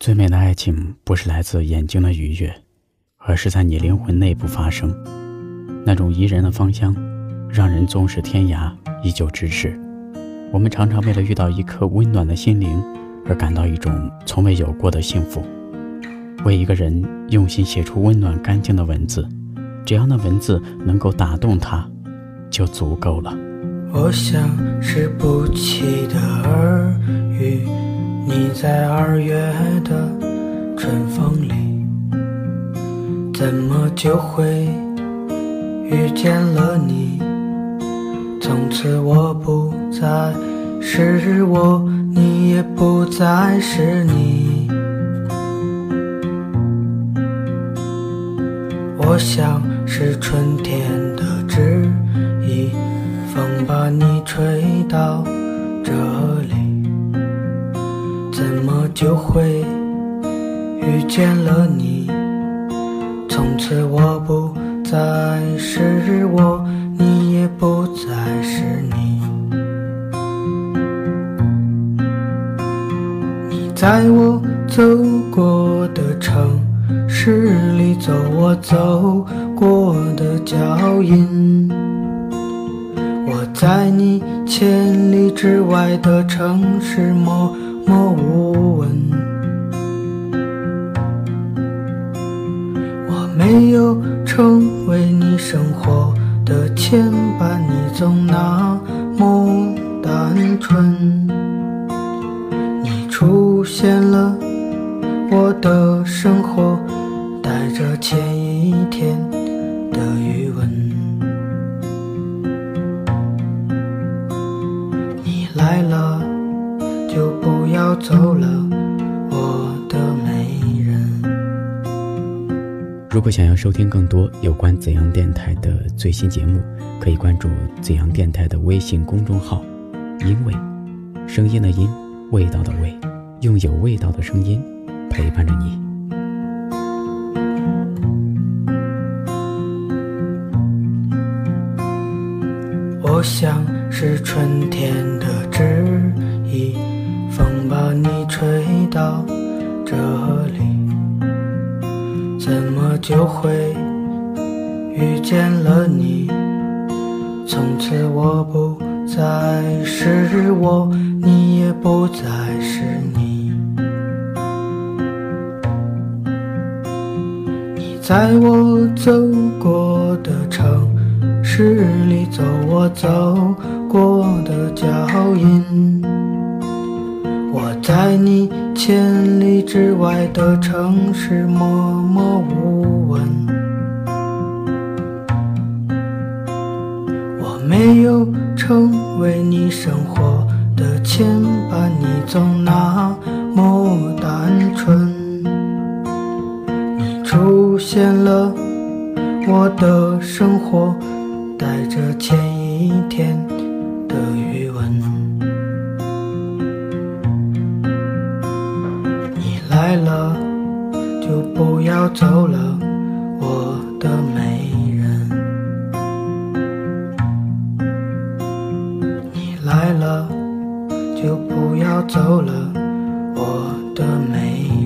最美的爱情不是来自眼睛的愉悦，而是在你灵魂内部发生。那种宜人的芳香，让人纵使天涯依旧咫尺。我们常常为了遇到一颗温暖的心灵，而感到一种从未有过的幸福。为一个人用心写出温暖干净的文字，只要那文字能够打动他，就足够了。我像是不起的耳语。你在二月的春风里，怎么就会遇见了你？从此我不再是我，你也不再是你。我像是春天的枝叶，风把你吹到这。就会遇见了你？从此我不再是我，你也不再是你。你在我走过的城市里走我走过的脚印，我在你千里之外的城市默。默无闻，我没有成为你生活的牵绊，你总那么单纯。你出现了我的生活，带着前一天走了，我的美人。如果想要收听更多有关怎样电台的最新节目，可以关注怎样电台的微信公众号。因为，声音的音，味道的味，用有味道的声音陪伴着你。我像是春天的枝叶。风把你吹到这里，怎么就会遇见了你？从此我不再是我，你也不再是你。你在我走过的城市里走我走过的脚印。我在你千里之外的城市默默无闻，我没有成为你生活的牵绊，你总那么单纯。你出现了我的生活，带着前一天的余温。来了就不要走了，我的美人。你来了就不要走了，我的美。